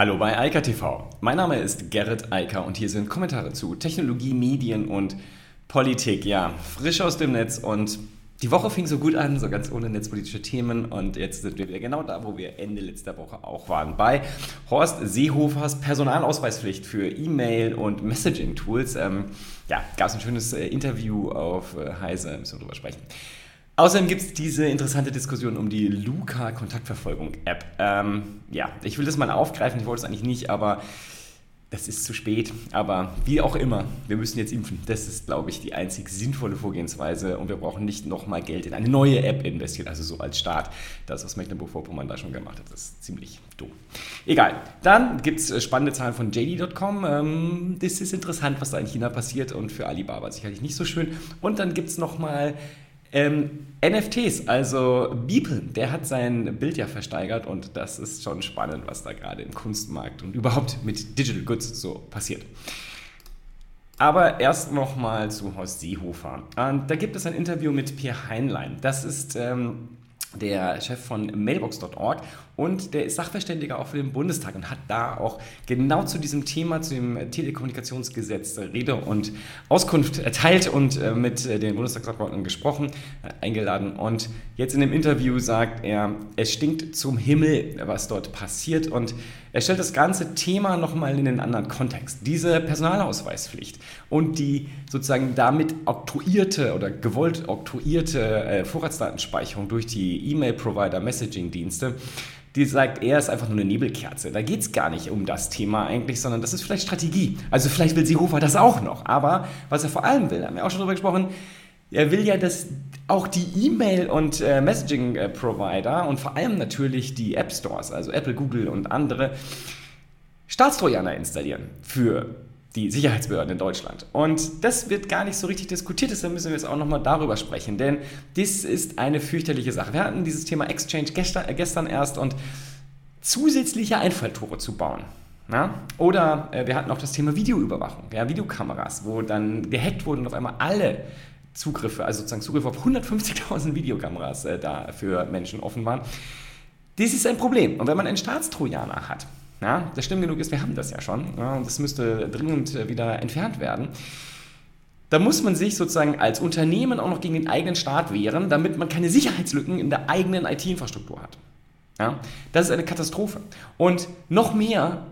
Hallo bei Eika TV. Mein Name ist Gerrit Eiker und hier sind Kommentare zu Technologie, Medien und Politik. Ja, frisch aus dem Netz und die Woche fing so gut an, so ganz ohne netzpolitische Themen und jetzt sind wir wieder genau da, wo wir Ende letzter Woche auch waren, bei Horst Seehofers Personalausweispflicht für E-Mail und Messaging-Tools. Ähm, ja, gab es ein schönes äh, Interview auf äh, Heise, müssen wir drüber sprechen. Außerdem gibt es diese interessante Diskussion um die Luca-Kontaktverfolgung-App. Ähm, ja, ich will das mal aufgreifen, ich wollte es eigentlich nicht, aber das ist zu spät. Aber wie auch immer, wir müssen jetzt impfen. Das ist, glaube ich, die einzig sinnvolle Vorgehensweise und wir brauchen nicht nochmal Geld in eine neue App investieren, also so als Start. Das, was Mecklenburg-Vorpommern da schon gemacht hat, ist ziemlich dumm. Egal. Dann gibt es äh, spannende Zahlen von JD.com. Ähm, das ist interessant, was da in China passiert und für Alibaba sicherlich nicht so schön. Und dann gibt es nochmal ähm, NFTs, also Beeple, der hat sein Bild ja versteigert und das ist schon spannend, was da gerade im Kunstmarkt und überhaupt mit Digital Goods so passiert. Aber erst nochmal zu Horst Seehofer. Und da gibt es ein Interview mit Pierre Heinlein. Das ist ähm, der Chef von Mailbox.org und der ist Sachverständiger auch für den Bundestag und hat da auch genau zu diesem Thema, zu dem Telekommunikationsgesetz Rede und Auskunft erteilt und äh, mit äh, den Bundestagsabgeordneten gesprochen, äh, eingeladen. Und jetzt in dem Interview sagt er, es stinkt zum Himmel, was dort passiert und er stellt das ganze Thema nochmal in einen anderen Kontext. Diese Personalausweispflicht und die sozusagen damit oktroyierte oder gewollt oktroyierte Vorratsdatenspeicherung durch die E-Mail-Provider, Messaging-Dienste, die sagt, er ist einfach nur eine Nebelkerze. Da geht es gar nicht um das Thema eigentlich, sondern das ist vielleicht Strategie. Also vielleicht will Seehofer das auch noch. Aber was er vor allem will, haben wir auch schon darüber gesprochen, er will ja, dass auch die E-Mail- und äh, Messaging-Provider und vor allem natürlich die App-Stores, also Apple, Google und andere, Staatstrojaner installieren für die Sicherheitsbehörden in Deutschland. Und das wird gar nicht so richtig diskutiert, deshalb müssen wir jetzt auch nochmal darüber sprechen, denn das ist eine fürchterliche Sache. Wir hatten dieses Thema Exchange gestern, äh, gestern erst und zusätzliche Einfalltore zu bauen. Ja? Oder äh, wir hatten auch das Thema Videoüberwachung, ja, Videokameras, wo dann gehackt wurden und auf einmal alle Zugriffe, also sozusagen Zugriffe auf 150.000 Videokameras äh, da für Menschen offen waren. Das ist ein Problem. Und wenn man einen Staatstrojaner hat, ja, das stimmt genug ist, wir haben das ja schon ja, und das müsste dringend wieder entfernt werden. Da muss man sich sozusagen als Unternehmen auch noch gegen den eigenen Staat wehren, damit man keine Sicherheitslücken in der eigenen IT-Infrastruktur hat. Ja, das ist eine Katastrophe. Und noch mehr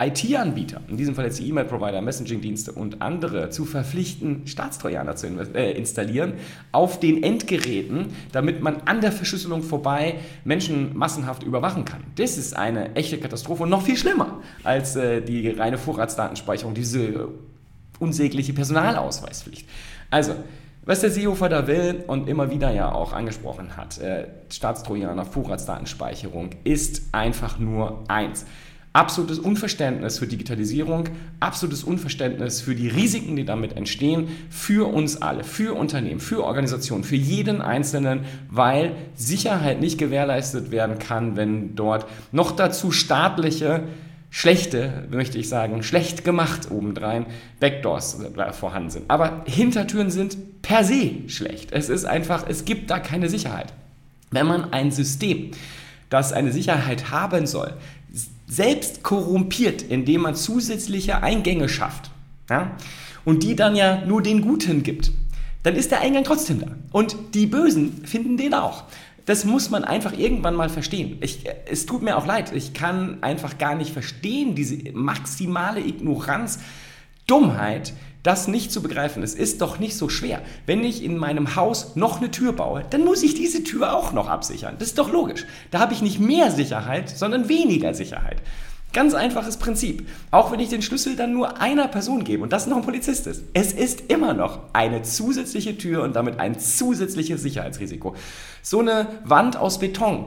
IT-Anbieter, in diesem Fall jetzt die E-Mail-Provider, Messaging-Dienste und andere, zu verpflichten, Staatstrojaner zu äh, installieren auf den Endgeräten, damit man an der Verschlüsselung vorbei Menschen massenhaft überwachen kann. Das ist eine echte Katastrophe und noch viel schlimmer als äh, die reine Vorratsdatenspeicherung, diese unsägliche Personalausweispflicht. Also, was der Seehofer da will und immer wieder ja auch angesprochen hat, äh, Staatstrojaner, Vorratsdatenspeicherung, ist einfach nur eins absolutes Unverständnis für Digitalisierung, absolutes Unverständnis für die Risiken, die damit entstehen, für uns alle, für Unternehmen, für Organisationen, für jeden Einzelnen, weil Sicherheit nicht gewährleistet werden kann, wenn dort noch dazu staatliche schlechte, möchte ich sagen, schlecht gemacht obendrein, Backdoors vorhanden sind. Aber Hintertüren sind per se schlecht. Es ist einfach, es gibt da keine Sicherheit. Wenn man ein System, das eine Sicherheit haben soll, selbst korrumpiert, indem man zusätzliche Eingänge schafft ja, und die dann ja nur den Guten gibt, dann ist der Eingang trotzdem da. Und die Bösen finden den auch. Das muss man einfach irgendwann mal verstehen. Ich, es tut mir auch leid, ich kann einfach gar nicht verstehen, diese maximale Ignoranz, Dummheit, das nicht zu begreifen. Es ist doch nicht so schwer. Wenn ich in meinem Haus noch eine Tür baue, dann muss ich diese Tür auch noch absichern. Das ist doch logisch. Da habe ich nicht mehr Sicherheit, sondern weniger Sicherheit. Ganz einfaches Prinzip. Auch wenn ich den Schlüssel dann nur einer Person gebe und das noch ein Polizist ist. Es ist immer noch eine zusätzliche Tür und damit ein zusätzliches Sicherheitsrisiko. So eine Wand aus Beton,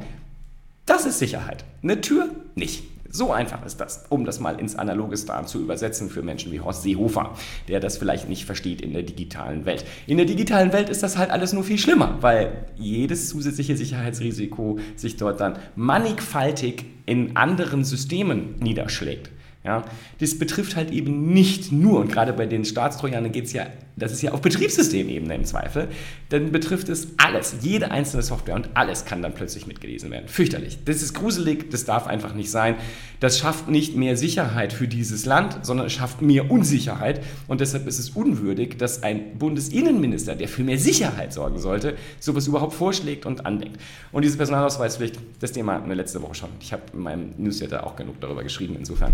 das ist Sicherheit. Eine Tür nicht. So einfach ist das, um das mal ins analoge Star zu übersetzen für Menschen wie Horst Seehofer, der das vielleicht nicht versteht in der digitalen Welt. In der digitalen Welt ist das halt alles nur viel schlimmer, weil jedes zusätzliche Sicherheitsrisiko sich dort dann mannigfaltig in anderen Systemen niederschlägt. Ja? Das betrifft halt eben nicht nur, und gerade bei den Staatstrojanern geht es ja, das ist ja auf Betriebssystemebene im Zweifel, dann betrifft es alles, jede einzelne Software und alles kann dann plötzlich mitgelesen werden. Fürchterlich. Das ist gruselig, das darf einfach nicht sein. Das schafft nicht mehr Sicherheit für dieses Land, sondern es schafft mehr Unsicherheit und deshalb ist es unwürdig, dass ein Bundesinnenminister, der für mehr Sicherheit sorgen sollte, sowas überhaupt vorschlägt und andenkt. Und diese Personalausweispflicht, das Thema hatten wir letzte Woche schon. Ich habe in meinem Newsletter auch genug darüber geschrieben, insofern.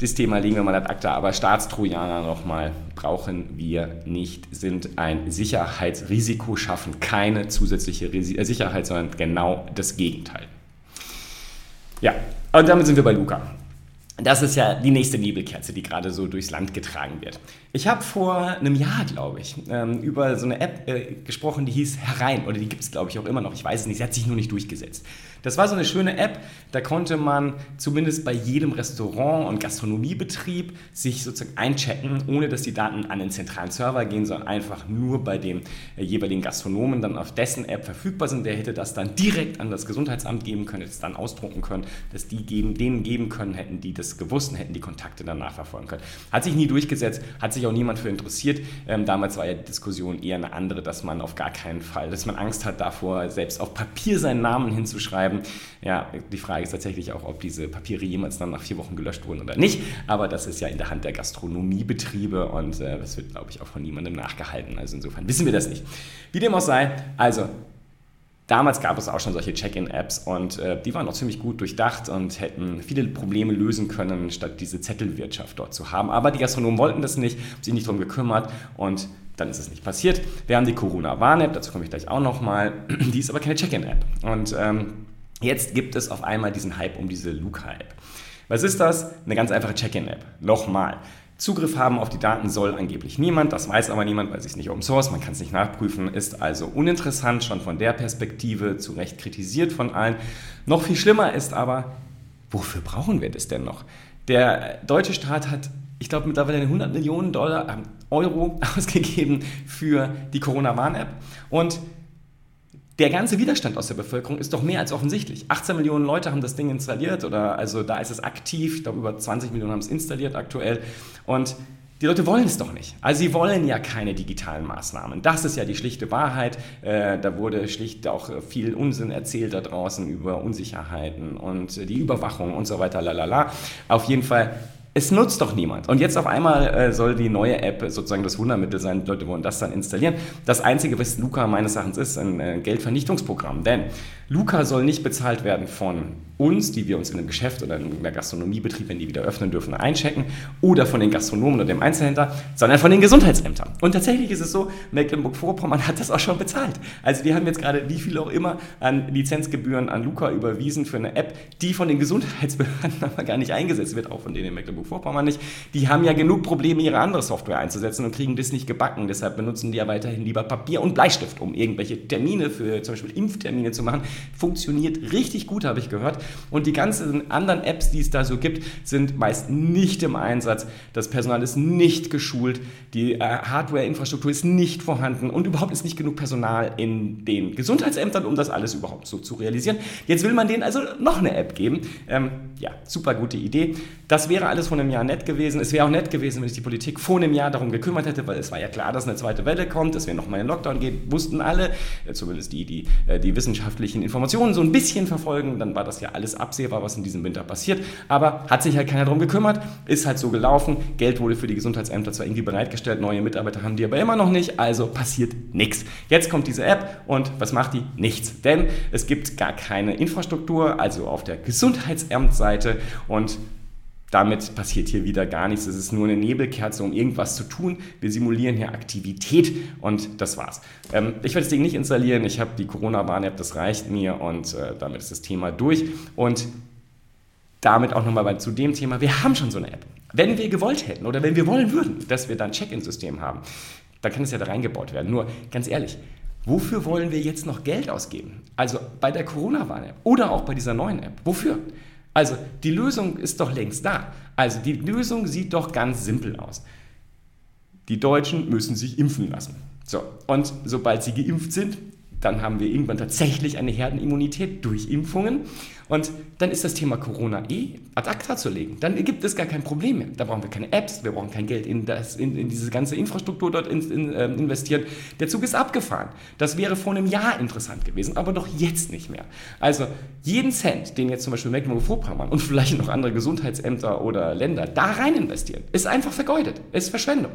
Das Thema legen wir mal ad acta, aber Staatstrojaner nochmal brauchen wir nicht, sind ein Sicherheitsrisiko, schaffen keine zusätzliche äh, Sicherheit, sondern genau das Gegenteil. Ja, und damit sind wir bei Luca. Das ist ja die nächste Nebelkerze, die gerade so durchs Land getragen wird. Ich habe vor einem Jahr, glaube ich, ähm, über so eine App äh, gesprochen, die hieß Herein, oder die gibt es, glaube ich, auch immer noch. Ich weiß es nicht, sie hat sich nur nicht durchgesetzt. Das war so eine schöne App, da konnte man zumindest bei jedem Restaurant und Gastronomiebetrieb sich sozusagen einchecken, ohne dass die Daten an den zentralen Server gehen, sondern einfach nur bei dem äh, jeweiligen Gastronomen dann auf dessen App verfügbar sind. Der hätte das dann direkt an das Gesundheitsamt geben können, hätte es dann ausdrucken können, dass die geben, denen geben können, hätten die das gewusst und hätten die Kontakte dann nachverfolgen können. Hat sich nie durchgesetzt, hat sich auch niemand für interessiert. Ähm, damals war ja die Diskussion eher eine andere, dass man auf gar keinen Fall, dass man Angst hat davor, selbst auf Papier seinen Namen hinzuschreiben schreiben. Ja, die Frage ist tatsächlich auch, ob diese Papiere jemals dann nach vier Wochen gelöscht wurden oder nicht. Aber das ist ja in der Hand der Gastronomiebetriebe und äh, das wird, glaube ich, auch von niemandem nachgehalten. Also insofern wissen wir das nicht. Wie dem auch sei, also Damals gab es auch schon solche Check-in-Apps und äh, die waren auch ziemlich gut durchdacht und hätten viele Probleme lösen können, statt diese Zettelwirtschaft dort zu haben. Aber die Gastronomen wollten das nicht, haben sich nicht darum gekümmert und dann ist es nicht passiert. Wir haben die Corona-Warn-App, dazu komme ich gleich auch nochmal. Die ist aber keine Check-in-App. Und ähm, jetzt gibt es auf einmal diesen Hype um diese Luca-App. Was ist das? Eine ganz einfache Check-in-App. Nochmal. Zugriff haben auf die Daten soll angeblich niemand, das weiß aber niemand, weil es ist nicht Open Source, man kann es nicht nachprüfen, ist also uninteressant, schon von der Perspektive zu Recht kritisiert von allen. Noch viel schlimmer ist aber, wofür brauchen wir das denn noch? Der deutsche Staat hat, ich glaube, mittlerweile 100 Millionen Dollar, äh, Euro ausgegeben für die Corona-Warn-App und der ganze Widerstand aus der Bevölkerung ist doch mehr als offensichtlich. 18 Millionen Leute haben das Ding installiert oder also da ist es aktiv, ich glaube über 20 Millionen haben es installiert aktuell und die Leute wollen es doch nicht. Also sie wollen ja keine digitalen Maßnahmen. Das ist ja die schlichte Wahrheit. Äh, da wurde schlicht auch viel Unsinn erzählt da draußen über Unsicherheiten und die Überwachung und so weiter. Lalala. Auf jeden Fall es nutzt doch niemand. Und jetzt auf einmal äh, soll die neue App sozusagen das Wundermittel sein. Die Leute wollen das dann installieren. Das Einzige, was Luca meines Erachtens ist, ein äh, Geldvernichtungsprogramm. Denn Luca soll nicht bezahlt werden von uns, die wir uns in einem Geschäft oder in einem Gastronomiebetrieb, wenn die wieder öffnen dürfen, einchecken, oder von den Gastronomen oder dem Einzelhändler, sondern von den Gesundheitsämtern. Und tatsächlich ist es so, Mecklenburg-Vorpommern hat das auch schon bezahlt. Also wir haben jetzt gerade wie viel auch immer an Lizenzgebühren an Luca überwiesen für eine App, die von den Gesundheitsbehörden aber gar nicht eingesetzt wird, auch von denen in Mecklenburg-Vorpommern nicht. Die haben ja genug Probleme, ihre andere Software einzusetzen und kriegen das nicht gebacken. Deshalb benutzen die ja weiterhin lieber Papier und Bleistift, um irgendwelche Termine für zum Beispiel Impftermine zu machen, funktioniert richtig gut, habe ich gehört. Und die ganzen anderen Apps, die es da so gibt, sind meist nicht im Einsatz. Das Personal ist nicht geschult, die äh, Hardware-Infrastruktur ist nicht vorhanden und überhaupt ist nicht genug Personal in den Gesundheitsämtern, um das alles überhaupt so zu realisieren. Jetzt will man denen also noch eine App geben. Ähm, ja, super gute Idee. Das wäre alles vor einem Jahr nett gewesen. Es wäre auch nett gewesen, wenn sich die Politik vor einem Jahr darum gekümmert hätte, weil es war ja klar, dass eine zweite Welle kommt, dass wir nochmal in den Lockdown gehen, wussten alle, äh, zumindest die, die äh, die wissenschaftlichen Informationen so ein bisschen verfolgen, dann war das ja alles absehbar, was in diesem Winter passiert. Aber hat sich halt keiner darum gekümmert, ist halt so gelaufen. Geld wurde für die Gesundheitsämter zwar irgendwie bereitgestellt, neue Mitarbeiter haben die aber immer noch nicht, also passiert nichts. Jetzt kommt diese App und was macht die? Nichts. Denn es gibt gar keine Infrastruktur, also auf der Gesundheitsämtseite und damit passiert hier wieder gar nichts. Es ist nur eine Nebelkerze, um irgendwas zu tun. Wir simulieren hier Aktivität und das war's. Ähm, ich werde das Ding nicht installieren. Ich habe die Corona-Warn-App, das reicht mir und äh, damit ist das Thema durch. Und damit auch nochmal zu dem Thema, wir haben schon so eine App. Wenn wir gewollt hätten oder wenn wir wollen würden, dass wir dann ein Check-in-System haben, dann kann es ja da reingebaut werden. Nur ganz ehrlich, wofür wollen wir jetzt noch Geld ausgeben? Also bei der Corona-Warn-App oder auch bei dieser neuen App. Wofür? Also die Lösung ist doch längst da. Also die Lösung sieht doch ganz simpel aus. Die Deutschen müssen sich impfen lassen. So, und sobald sie geimpft sind, dann haben wir irgendwann tatsächlich eine Herdenimmunität durch Impfungen. Und dann ist das Thema Corona eh ad acta zu legen. Dann gibt es gar kein Problem mehr. Da brauchen wir keine Apps, wir brauchen kein Geld in, das, in, in diese ganze Infrastruktur dort in, in, äh, investieren. Der Zug ist abgefahren. Das wäre vor einem Jahr interessant gewesen, aber doch jetzt nicht mehr. Also jeden Cent, den jetzt zum Beispiel Mecklenburg-Vorpommern und vielleicht noch andere Gesundheitsämter oder Länder da rein investieren, ist einfach vergeudet, ist Verschwendung.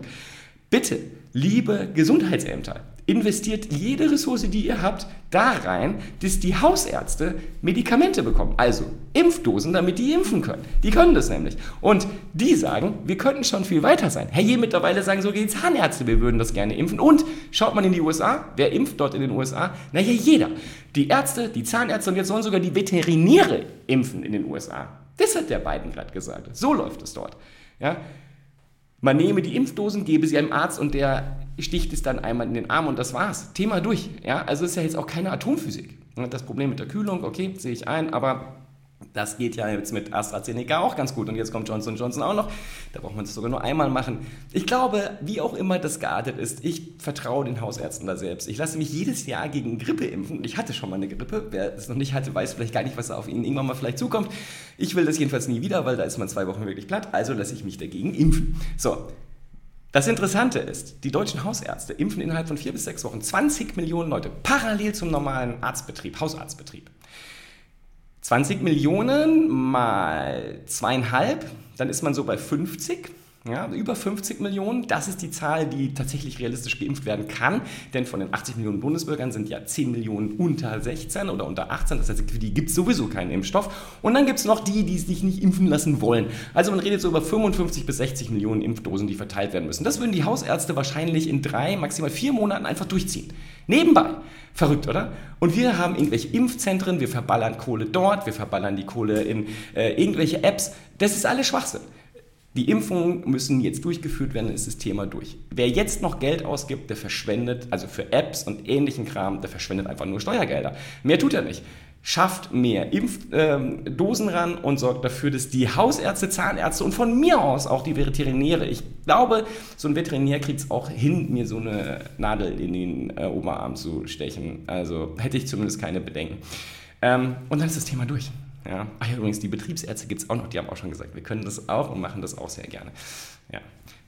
Bitte, liebe Gesundheitsämter, investiert jede Ressource, die ihr habt, da rein, dass die Hausärzte Medikamente bekommen. Also Impfdosen, damit die impfen können. Die können das nämlich. Und die sagen, wir könnten schon viel weiter sein. Hey, je mittlerweile sagen sogar die Zahnärzte, wir würden das gerne impfen. Und schaut man in die USA, wer impft dort in den USA? Naja, jeder. Die Ärzte, die Zahnärzte und jetzt sollen sogar die Veterinäre impfen in den USA. Das hat der Biden gerade gesagt. So läuft es dort. Ja? Man nehme die Impfdosen, gebe sie einem Arzt und der sticht es dann einmal in den Arm und das war's. Thema durch. Ja? Also ist ja jetzt auch keine Atomphysik. Das Problem mit der Kühlung, okay, sehe ich ein, aber das geht ja jetzt mit AstraZeneca auch ganz gut und jetzt kommt Johnson Johnson auch noch. Da braucht man es sogar nur einmal machen. Ich glaube, wie auch immer das geartet ist, ich vertraue den Hausärzten da selbst. Ich lasse mich jedes Jahr gegen Grippe impfen. Ich hatte schon mal eine Grippe. Wer es noch nicht hatte, weiß vielleicht gar nicht, was auf ihn irgendwann mal vielleicht zukommt. Ich will das jedenfalls nie wieder, weil da ist man zwei Wochen wirklich platt. Also lasse ich mich dagegen impfen. So, das Interessante ist, die deutschen Hausärzte impfen innerhalb von vier bis sechs Wochen 20 Millionen Leute parallel zum normalen Arztbetrieb, Hausarztbetrieb. 20 Millionen mal zweieinhalb, dann ist man so bei 50. Ja, über 50 Millionen, das ist die Zahl, die tatsächlich realistisch geimpft werden kann, denn von den 80 Millionen Bundesbürgern sind ja 10 Millionen unter 16 oder unter 18, das heißt, für die gibt es sowieso keinen Impfstoff. Und dann gibt es noch die, die sich nicht impfen lassen wollen. Also man redet so über 55 bis 60 Millionen Impfdosen, die verteilt werden müssen. Das würden die Hausärzte wahrscheinlich in drei, maximal vier Monaten einfach durchziehen. Nebenbei. Verrückt, oder? Und wir haben irgendwelche Impfzentren, wir verballern Kohle dort, wir verballern die Kohle in äh, irgendwelche Apps. Das ist alles Schwachsinn. Die Impfungen müssen jetzt durchgeführt werden, ist das Thema durch. Wer jetzt noch Geld ausgibt, der verschwendet, also für Apps und ähnlichen Kram, der verschwendet einfach nur Steuergelder. Mehr tut er nicht. Schafft mehr Impfdosen ähm, ran und sorgt dafür, dass die Hausärzte, Zahnärzte und von mir aus auch die Veterinäre, ich glaube, so ein Veterinär kriegt es auch hin, mir so eine Nadel in den äh, Oberarm zu stechen. Also hätte ich zumindest keine Bedenken. Ähm, und dann ist das Thema durch. Ja. Ach ja, übrigens, die Betriebsärzte gibt es auch noch, die haben auch schon gesagt, wir können das auch und machen das auch sehr gerne. Ja.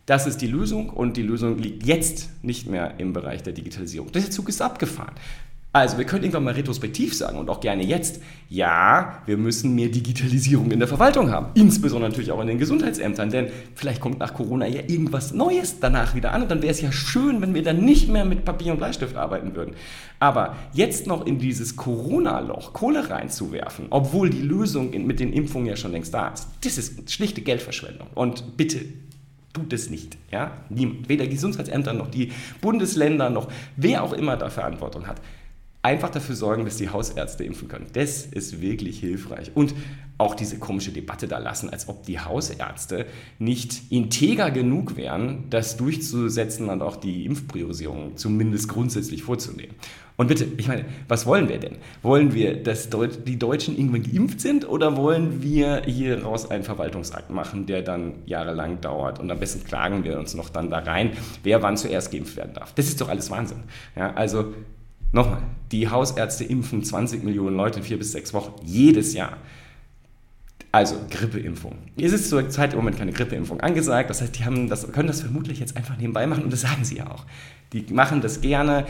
Das ist die Lösung und die Lösung liegt jetzt nicht mehr im Bereich der Digitalisierung. Der Zug ist abgefahren. Also wir können irgendwann mal retrospektiv sagen und auch gerne jetzt, ja, wir müssen mehr Digitalisierung in der Verwaltung haben. Insbesondere natürlich auch in den Gesundheitsämtern, denn vielleicht kommt nach Corona ja irgendwas Neues danach wieder an und dann wäre es ja schön, wenn wir dann nicht mehr mit Papier und Bleistift arbeiten würden. Aber jetzt noch in dieses Corona-Loch Kohle reinzuwerfen, obwohl die Lösung mit den Impfungen ja schon längst da ist, das ist schlichte Geldverschwendung. Und bitte tut es nicht. Ja? Niemand, weder Gesundheitsämter noch die Bundesländer noch wer auch immer da Verantwortung hat einfach dafür sorgen, dass die Hausärzte impfen können. Das ist wirklich hilfreich. Und auch diese komische Debatte da lassen, als ob die Hausärzte nicht integer genug wären, das durchzusetzen und auch die Impfpriorisierung zumindest grundsätzlich vorzunehmen. Und bitte, ich meine, was wollen wir denn? Wollen wir, dass die Deutschen irgendwann geimpft sind oder wollen wir hier raus einen Verwaltungsakt machen, der dann jahrelang dauert und am besten klagen wir uns noch dann da rein, wer wann zuerst geimpft werden darf? Das ist doch alles Wahnsinn. Ja, also Nochmal, die Hausärzte impfen 20 Millionen Leute in vier bis sechs Wochen jedes Jahr. Also Grippeimpfung. Es ist zur Zeit im Moment keine Grippeimpfung angesagt. Das heißt, die haben das, können das vermutlich jetzt einfach nebenbei machen und das sagen sie ja auch. Die machen das gerne,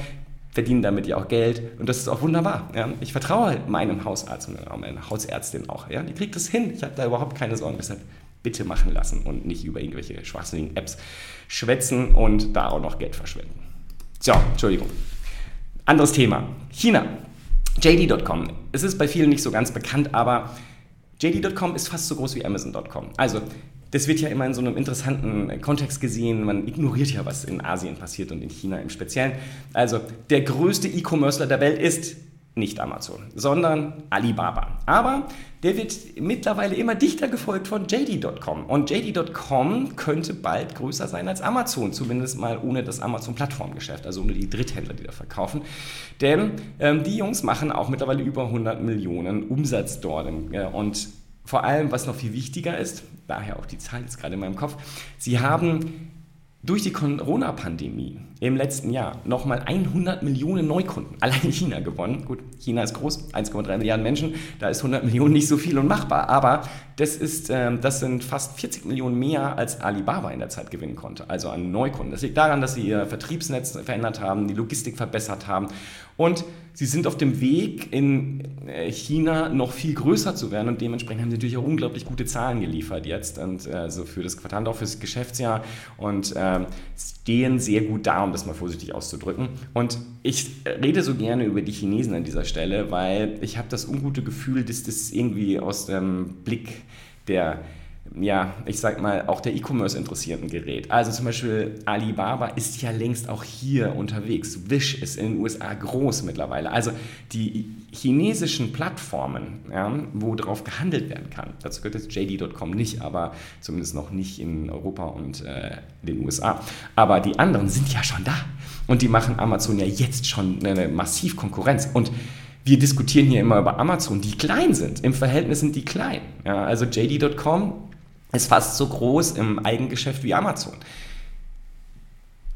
verdienen damit ja auch Geld und das ist auch wunderbar. Ja. Ich vertraue meinem Hausarzt und meiner Hausärztin auch. Ja. Die kriegt das hin. Ich habe da überhaupt keine Sorgen. Deshalb bitte machen lassen und nicht über irgendwelche schwachsinnigen Apps schwätzen und da auch noch Geld verschwenden. So, Entschuldigung. Anderes Thema. China. JD.com. Es ist bei vielen nicht so ganz bekannt, aber JD.com ist fast so groß wie Amazon.com. Also, das wird ja immer in so einem interessanten Kontext gesehen. Man ignoriert ja, was in Asien passiert und in China im Speziellen. Also, der größte E-Commercer der Welt ist nicht Amazon, sondern Alibaba. Aber der wird mittlerweile immer dichter gefolgt von JD.com. Und JD.com könnte bald größer sein als Amazon, zumindest mal ohne das Amazon-Plattformgeschäft, also ohne die Dritthändler, die da verkaufen. Denn ähm, die Jungs machen auch mittlerweile über 100 Millionen Umsatz dort. Äh, und vor allem, was noch viel wichtiger ist, daher auch die Zahl jetzt gerade in meinem Kopf, sie haben durch die Corona-Pandemie im letzten Jahr nochmal 100 Millionen Neukunden allein in China gewonnen. Gut, China ist groß, 1,3 Milliarden Menschen, da ist 100 Millionen nicht so viel und machbar, aber das, ist, ähm, das sind fast 40 Millionen mehr, als Alibaba in der Zeit gewinnen konnte, also an Neukunden. Das liegt daran, dass sie ihr Vertriebsnetz verändert haben, die Logistik verbessert haben und sie sind auf dem Weg, in äh, China noch viel größer zu werden und dementsprechend haben sie natürlich auch unglaublich gute Zahlen geliefert jetzt und also für das Quartal, auch fürs Geschäftsjahr und äh, stehen sehr gut da, um das mal vorsichtig auszudrücken. Und ich rede so gerne über die Chinesen an dieser Stelle, weil ich habe das ungute Gefühl, dass das irgendwie aus dem Blick der ja, ich sag mal, auch der E-Commerce-Interessierten gerät. Also zum Beispiel Alibaba ist ja längst auch hier unterwegs. Wish ist in den USA groß mittlerweile. Also die chinesischen Plattformen, ja, wo darauf gehandelt werden kann, dazu gehört jetzt JD.com nicht, aber zumindest noch nicht in Europa und äh, den USA. Aber die anderen sind ja schon da. Und die machen Amazon ja jetzt schon eine massiv Konkurrenz. Und wir diskutieren hier immer über Amazon, die klein sind. Im Verhältnis sind die klein. Ja, also JD.com ist fast so groß im Eigengeschäft wie Amazon.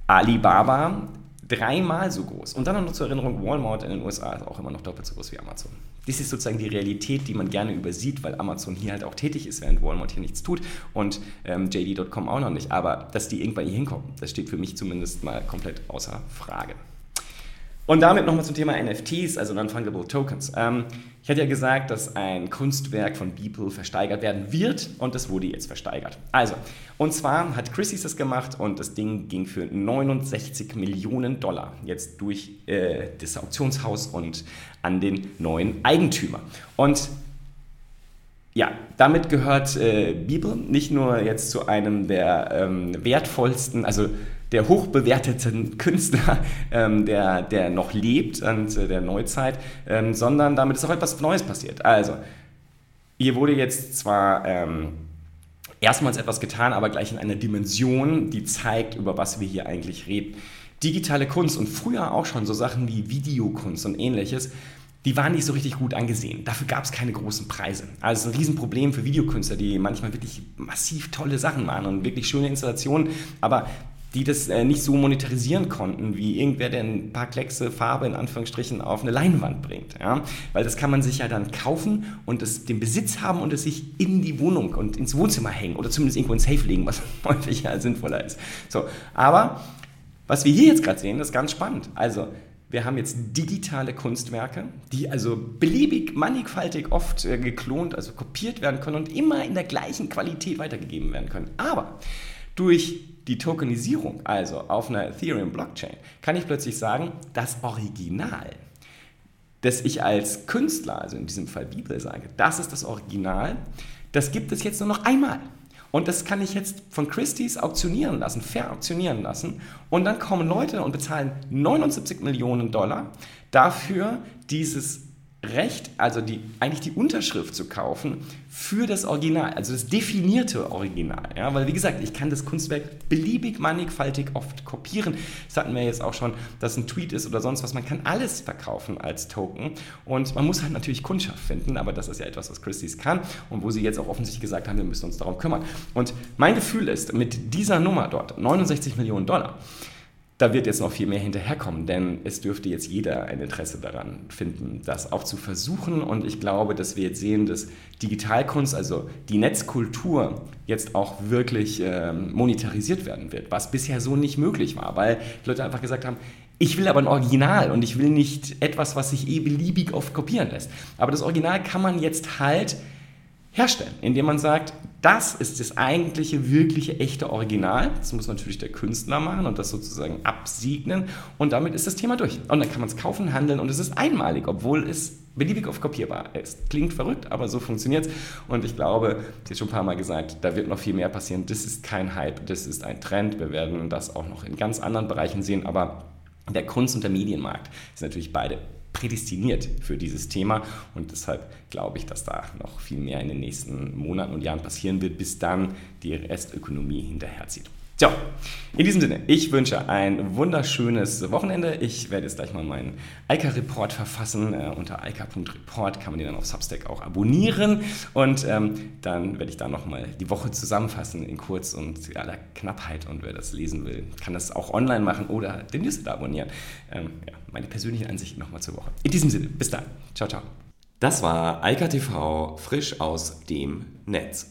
Alibaba dreimal so groß. Und dann noch zur Erinnerung, Walmart in den USA ist auch immer noch doppelt so groß wie Amazon. Dies ist sozusagen die Realität, die man gerne übersieht, weil Amazon hier halt auch tätig ist, während Walmart hier nichts tut und ähm, JD.com auch noch nicht. Aber dass die irgendwann hier hinkommen, das steht für mich zumindest mal komplett außer Frage. Und damit nochmal zum Thema NFTs, also Non-Fungible Tokens. Ähm, ich hatte ja gesagt, dass ein Kunstwerk von Beeple versteigert werden wird und das wurde jetzt versteigert. Also, und zwar hat Christie's das gemacht und das Ding ging für 69 Millionen Dollar jetzt durch äh, das Auktionshaus und an den neuen Eigentümer. Und ja, damit gehört äh, Beeple nicht nur jetzt zu einem der ähm, wertvollsten, also der hochbewerteten Künstler, ähm, der, der noch lebt und äh, der Neuzeit, ähm, sondern damit ist auch etwas Neues passiert. Also, hier wurde jetzt zwar ähm, erstmals etwas getan, aber gleich in einer Dimension, die zeigt, über was wir hier eigentlich reden. Digitale Kunst und früher auch schon so Sachen wie Videokunst und ähnliches, die waren nicht so richtig gut angesehen. Dafür gab es keine großen Preise. Also ein Riesenproblem für Videokünstler, die manchmal wirklich massiv tolle Sachen machen und wirklich schöne Installationen, aber die das äh, nicht so monetarisieren konnten, wie irgendwer, der ein paar Kleckse Farbe in Anführungsstrichen auf eine Leinwand bringt. Ja? Weil das kann man sich ja dann kaufen und es, den Besitz haben und es sich in die Wohnung und ins Wohnzimmer hängen oder zumindest irgendwo ins Safe legen, was häufig ja sinnvoller ist. So, aber was wir hier jetzt gerade sehen, ist ganz spannend. Also wir haben jetzt digitale Kunstwerke, die also beliebig, mannigfaltig oft äh, geklont, also kopiert werden können und immer in der gleichen Qualität weitergegeben werden können. Aber durch die Tokenisierung, also auf einer Ethereum-Blockchain, kann ich plötzlich sagen, das Original, das ich als Künstler, also in diesem Fall Bibel sage, das ist das Original, das gibt es jetzt nur noch einmal. Und das kann ich jetzt von Christie's auktionieren lassen, verauktionieren lassen. Und dann kommen Leute und bezahlen 79 Millionen Dollar dafür, dieses Recht, also die, eigentlich die Unterschrift zu kaufen für das Original, also das definierte Original. Ja? Weil, wie gesagt, ich kann das Kunstwerk beliebig mannigfaltig oft kopieren. Das hatten wir jetzt auch schon, dass ein Tweet ist oder sonst was. Man kann alles verkaufen als Token und man muss halt natürlich Kundschaft finden, aber das ist ja etwas, was Christie's kann und wo sie jetzt auch offensichtlich gesagt haben, wir müssen uns darum kümmern. Und mein Gefühl ist, mit dieser Nummer dort, 69 Millionen Dollar, da wird jetzt noch viel mehr hinterherkommen, denn es dürfte jetzt jeder ein Interesse daran finden, das auch zu versuchen. Und ich glaube, dass wir jetzt sehen, dass Digitalkunst, also die Netzkultur, jetzt auch wirklich äh, monetarisiert werden wird, was bisher so nicht möglich war, weil die Leute einfach gesagt haben, ich will aber ein Original und ich will nicht etwas, was sich eh beliebig oft kopieren lässt. Aber das Original kann man jetzt halt herstellen, indem man sagt, das ist das eigentliche, wirkliche, echte Original. Das muss natürlich der Künstler machen und das sozusagen absegnen und damit ist das Thema durch. Und dann kann man es kaufen, handeln und es ist einmalig, obwohl es beliebig oft kopierbar ist. Klingt verrückt, aber so funktioniert es. Und ich glaube, ich habe schon ein paar Mal gesagt, da wird noch viel mehr passieren. Das ist kein Hype, das ist ein Trend. Wir werden das auch noch in ganz anderen Bereichen sehen, aber der Kunst- und der Medienmarkt sind natürlich beide prädestiniert für dieses Thema und deshalb glaube ich, dass da noch viel mehr in den nächsten Monaten und Jahren passieren wird, bis dann die Restökonomie hinterherzieht. So, in diesem Sinne, ich wünsche ein wunderschönes Wochenende. Ich werde jetzt gleich mal meinen Eika-Report verfassen. Äh, unter eika.report kann man den dann auf Substack auch abonnieren. Und ähm, dann werde ich da nochmal die Woche zusammenfassen in kurz und aller Knappheit. Und wer das lesen will, kann das auch online machen oder den Newsletter abonnieren. Ähm, ja, meine persönlichen Ansichten nochmal zur Woche. In diesem Sinne, bis dann. Ciao, ciao. Das war Eika TV frisch aus dem Netz.